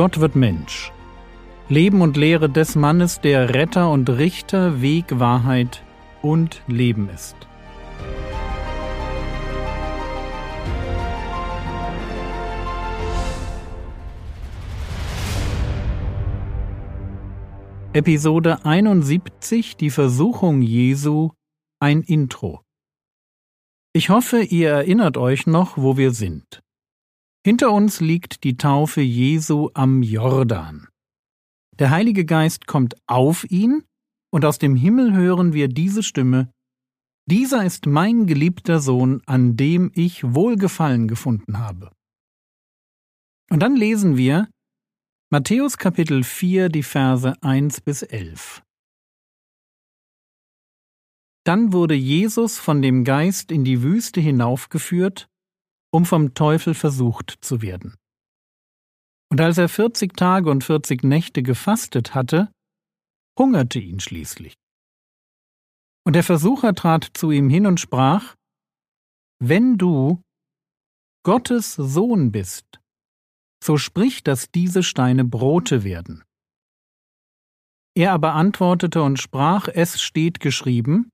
Gott wird Mensch. Leben und Lehre des Mannes, der Retter und Richter, Weg, Wahrheit und Leben ist. Episode 71 Die Versuchung Jesu ein Intro. Ich hoffe, ihr erinnert euch noch, wo wir sind. Hinter uns liegt die Taufe Jesu am Jordan. Der Heilige Geist kommt auf ihn, und aus dem Himmel hören wir diese Stimme Dieser ist mein geliebter Sohn, an dem ich Wohlgefallen gefunden habe. Und dann lesen wir Matthäus Kapitel 4, die Verse 1 bis 11. Dann wurde Jesus von dem Geist in die Wüste hinaufgeführt, um vom Teufel versucht zu werden. Und als er vierzig Tage und vierzig Nächte gefastet hatte, hungerte ihn schließlich. Und der Versucher trat zu ihm hin und sprach, Wenn du Gottes Sohn bist, so sprich, dass diese Steine Brote werden. Er aber antwortete und sprach, es steht geschrieben,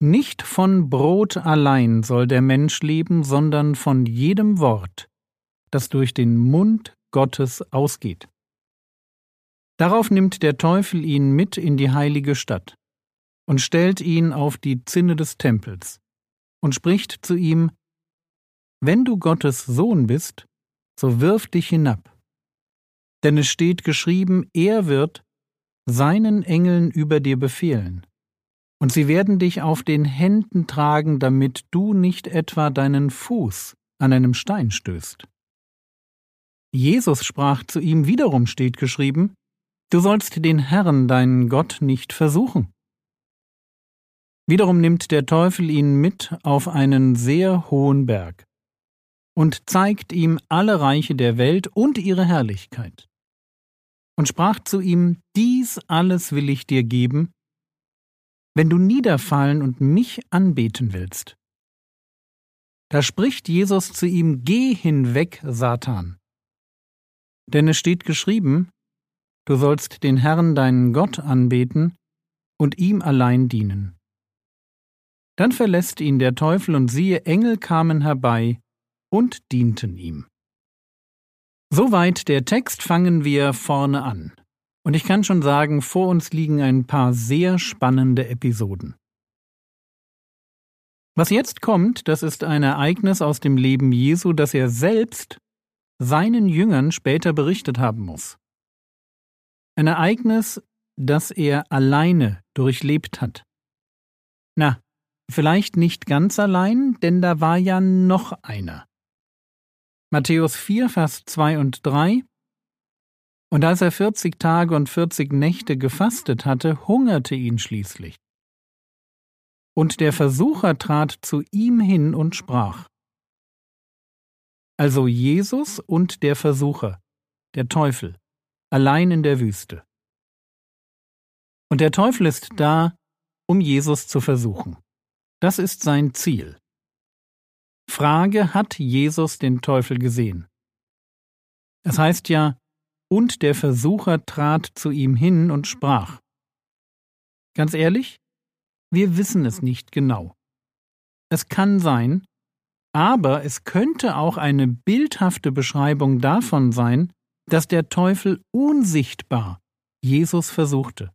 nicht von Brot allein soll der Mensch leben, sondern von jedem Wort, das durch den Mund Gottes ausgeht. Darauf nimmt der Teufel ihn mit in die heilige Stadt und stellt ihn auf die Zinne des Tempels und spricht zu ihm, Wenn du Gottes Sohn bist, so wirf dich hinab. Denn es steht geschrieben, er wird seinen Engeln über dir befehlen und sie werden dich auf den Händen tragen, damit du nicht etwa deinen Fuß an einem Stein stößt. Jesus sprach zu ihm, wiederum steht geschrieben, Du sollst den Herrn, deinen Gott, nicht versuchen. Wiederum nimmt der Teufel ihn mit auf einen sehr hohen Berg und zeigt ihm alle Reiche der Welt und ihre Herrlichkeit. Und sprach zu ihm, Dies alles will ich dir geben, wenn du niederfallen und mich anbeten willst. Da spricht Jesus zu ihm, Geh hinweg, Satan. Denn es steht geschrieben, du sollst den Herrn deinen Gott anbeten und ihm allein dienen. Dann verlässt ihn der Teufel und siehe, Engel kamen herbei und dienten ihm. Soweit der Text fangen wir vorne an. Und ich kann schon sagen, vor uns liegen ein paar sehr spannende Episoden. Was jetzt kommt, das ist ein Ereignis aus dem Leben Jesu, das er selbst seinen Jüngern später berichtet haben muss. Ein Ereignis, das er alleine durchlebt hat. Na, vielleicht nicht ganz allein, denn da war ja noch einer. Matthäus 4, Vers 2 und 3 und als er vierzig Tage und vierzig Nächte gefastet hatte, hungerte ihn schließlich. Und der Versucher trat zu ihm hin und sprach. Also Jesus und der Versucher, der Teufel, allein in der Wüste. Und der Teufel ist da, um Jesus zu versuchen. Das ist sein Ziel. Frage, hat Jesus den Teufel gesehen? Es heißt ja, und der Versucher trat zu ihm hin und sprach. Ganz ehrlich, wir wissen es nicht genau. Es kann sein, aber es könnte auch eine bildhafte Beschreibung davon sein, dass der Teufel unsichtbar Jesus versuchte.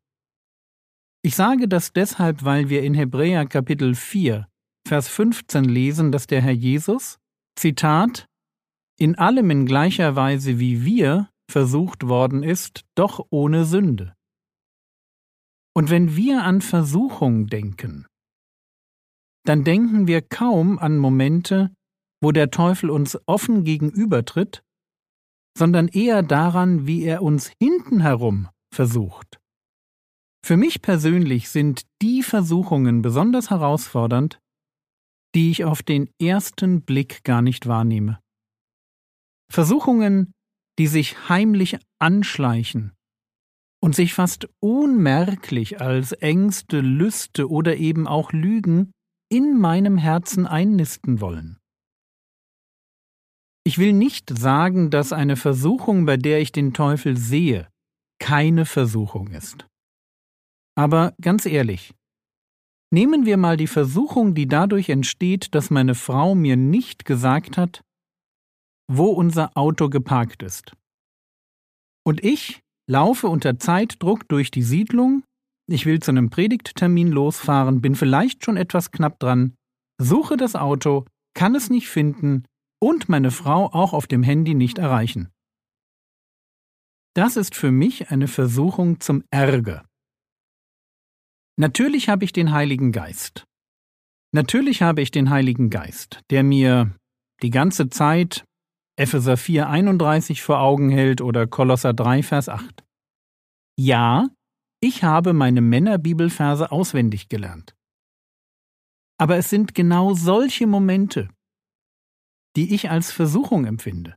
Ich sage das deshalb, weil wir in Hebräer Kapitel 4, Vers 15 lesen, dass der Herr Jesus, Zitat, in allem in gleicher Weise wie wir versucht worden ist, doch ohne Sünde. Und wenn wir an Versuchung denken, dann denken wir kaum an Momente, wo der Teufel uns offen gegenübertritt, sondern eher daran, wie er uns hinten herum versucht. Für mich persönlich sind die Versuchungen besonders herausfordernd, die ich auf den ersten Blick gar nicht wahrnehme. Versuchungen, die sich heimlich anschleichen und sich fast unmerklich als Ängste, Lüste oder eben auch Lügen in meinem Herzen einnisten wollen. Ich will nicht sagen, dass eine Versuchung, bei der ich den Teufel sehe, keine Versuchung ist. Aber ganz ehrlich, nehmen wir mal die Versuchung, die dadurch entsteht, dass meine Frau mir nicht gesagt hat, wo unser Auto geparkt ist. Und ich laufe unter Zeitdruck durch die Siedlung, ich will zu einem Predigttermin losfahren, bin vielleicht schon etwas knapp dran, suche das Auto, kann es nicht finden und meine Frau auch auf dem Handy nicht erreichen. Das ist für mich eine Versuchung zum Ärger. Natürlich habe ich den Heiligen Geist. Natürlich habe ich den Heiligen Geist, der mir die ganze Zeit Epheser 4, 31 vor Augen hält oder Kolosser 3, Vers 8. Ja, ich habe meine Männerbibelverse auswendig gelernt. Aber es sind genau solche Momente, die ich als Versuchung empfinde.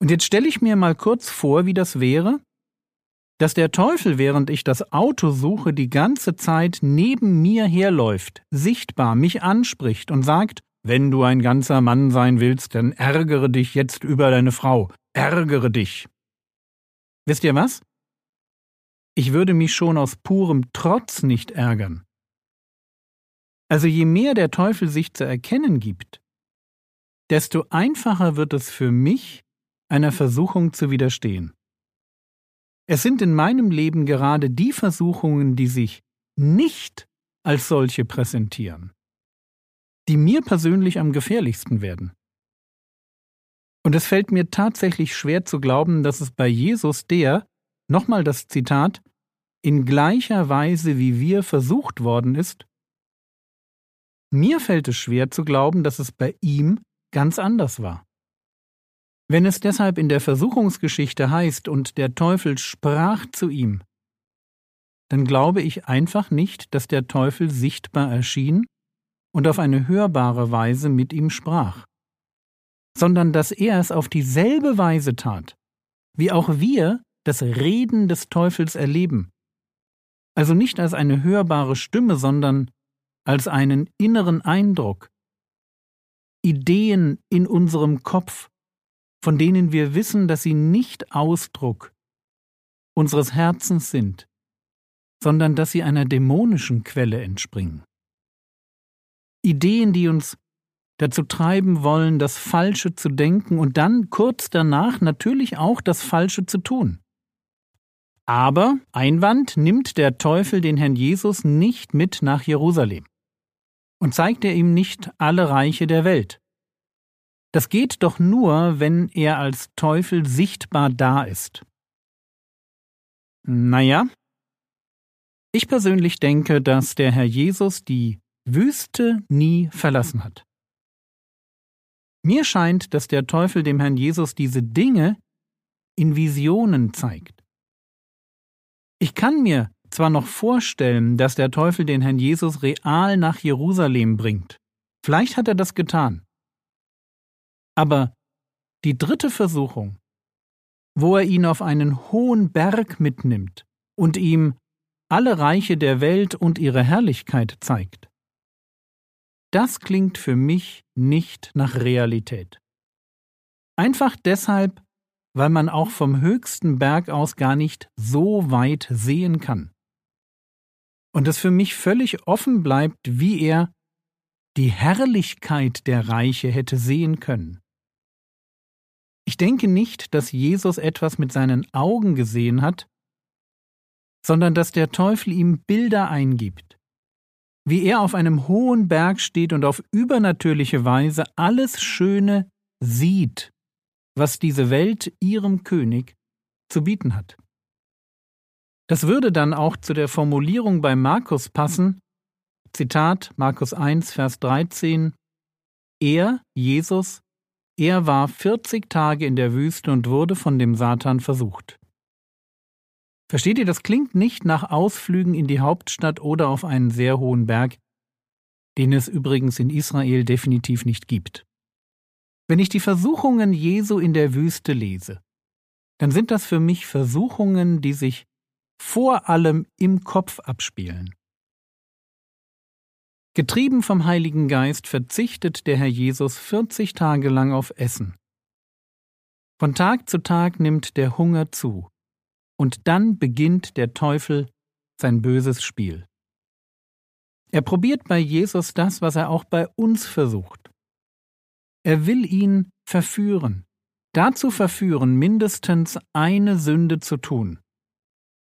Und jetzt stelle ich mir mal kurz vor, wie das wäre, dass der Teufel, während ich das Auto suche, die ganze Zeit neben mir herläuft, sichtbar mich anspricht und sagt, wenn du ein ganzer Mann sein willst, dann ärgere dich jetzt über deine Frau, ärgere dich. Wisst ihr was? Ich würde mich schon aus purem Trotz nicht ärgern. Also je mehr der Teufel sich zu erkennen gibt, desto einfacher wird es für mich, einer Versuchung zu widerstehen. Es sind in meinem Leben gerade die Versuchungen, die sich nicht als solche präsentieren, die mir persönlich am gefährlichsten werden. Und es fällt mir tatsächlich schwer zu glauben, dass es bei Jesus der, nochmal das Zitat, in gleicher Weise wie wir versucht worden ist, mir fällt es schwer zu glauben, dass es bei ihm ganz anders war. Wenn es deshalb in der Versuchungsgeschichte heißt, und der Teufel sprach zu ihm, dann glaube ich einfach nicht, dass der Teufel sichtbar erschien und auf eine hörbare Weise mit ihm sprach, sondern dass er es auf dieselbe Weise tat, wie auch wir das Reden des Teufels erleben, also nicht als eine hörbare Stimme, sondern als einen inneren Eindruck, Ideen in unserem Kopf, von denen wir wissen, dass sie nicht Ausdruck unseres Herzens sind, sondern dass sie einer dämonischen Quelle entspringen. Ideen, die uns dazu treiben wollen, das Falsche zu denken und dann kurz danach natürlich auch das Falsche zu tun. Aber, Einwand, nimmt der Teufel den Herrn Jesus nicht mit nach Jerusalem und zeigt er ihm nicht alle Reiche der Welt. Das geht doch nur, wenn er als Teufel sichtbar da ist. Naja, ich persönlich denke, dass der Herr Jesus die Wüste nie verlassen hat. Mir scheint, dass der Teufel dem Herrn Jesus diese Dinge in Visionen zeigt. Ich kann mir zwar noch vorstellen, dass der Teufel den Herrn Jesus real nach Jerusalem bringt. Vielleicht hat er das getan. Aber die dritte Versuchung, wo er ihn auf einen hohen Berg mitnimmt und ihm alle Reiche der Welt und ihre Herrlichkeit zeigt, das klingt für mich nicht nach Realität. Einfach deshalb, weil man auch vom höchsten Berg aus gar nicht so weit sehen kann. Und es für mich völlig offen bleibt, wie er die Herrlichkeit der Reiche hätte sehen können. Ich denke nicht, dass Jesus etwas mit seinen Augen gesehen hat, sondern dass der Teufel ihm Bilder eingibt, wie er auf einem hohen Berg steht und auf übernatürliche Weise alles Schöne sieht was diese Welt ihrem König zu bieten hat. Das würde dann auch zu der Formulierung bei Markus passen, Zitat Markus 1, Vers 13, Er, Jesus, er war 40 Tage in der Wüste und wurde von dem Satan versucht. Versteht ihr, das klingt nicht nach Ausflügen in die Hauptstadt oder auf einen sehr hohen Berg, den es übrigens in Israel definitiv nicht gibt. Wenn ich die Versuchungen Jesu in der Wüste lese, dann sind das für mich Versuchungen, die sich vor allem im Kopf abspielen. Getrieben vom Heiligen Geist verzichtet der Herr Jesus 40 Tage lang auf Essen. Von Tag zu Tag nimmt der Hunger zu, und dann beginnt der Teufel sein böses Spiel. Er probiert bei Jesus das, was er auch bei uns versucht. Er will ihn verführen, dazu verführen, mindestens eine Sünde zu tun.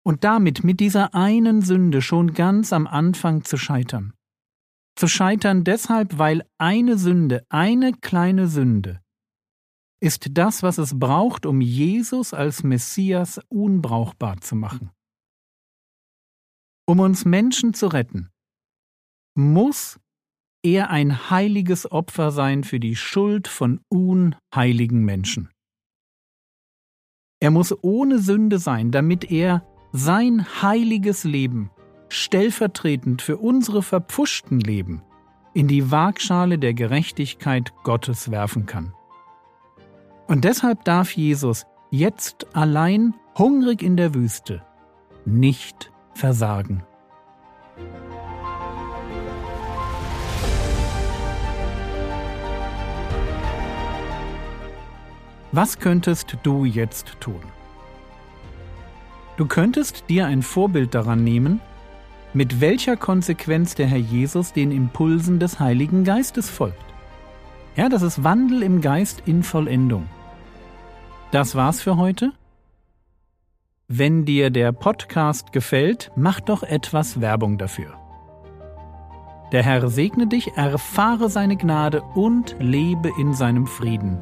Und damit mit dieser einen Sünde schon ganz am Anfang zu scheitern zu scheitern deshalb, weil eine Sünde, eine kleine Sünde, ist das, was es braucht, um Jesus als Messias unbrauchbar zu machen. Um uns Menschen zu retten, muss er ein heiliges Opfer sein für die Schuld von unheiligen Menschen. Er muss ohne Sünde sein, damit er sein heiliges Leben stellvertretend für unsere verpfuschten Leben in die Waagschale der Gerechtigkeit Gottes werfen kann. Und deshalb darf Jesus jetzt allein hungrig in der Wüste nicht versagen. Was könntest du jetzt tun? Du könntest dir ein Vorbild daran nehmen, mit welcher Konsequenz der Herr Jesus den Impulsen des Heiligen Geistes folgt. Ja, das ist Wandel im Geist in Vollendung. Das war's für heute. Wenn dir der Podcast gefällt, mach doch etwas Werbung dafür. Der Herr segne dich, erfahre seine Gnade und lebe in seinem Frieden.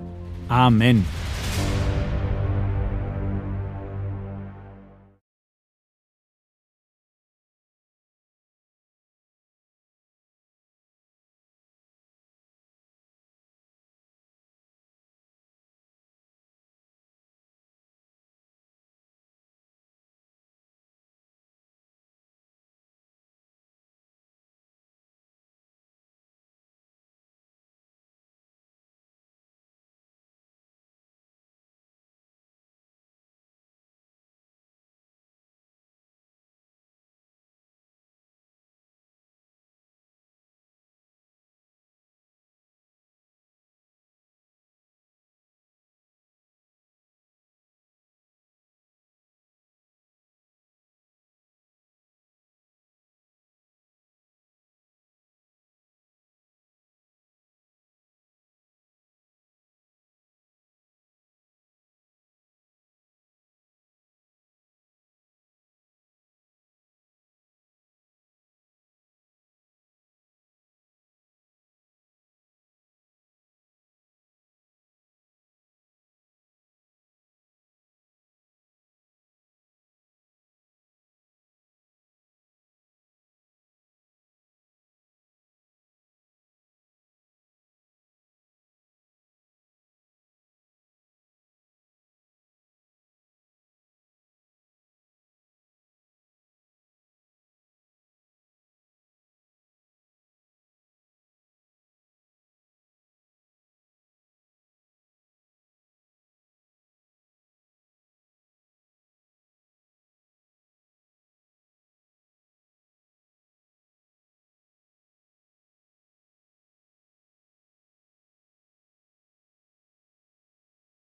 Amen.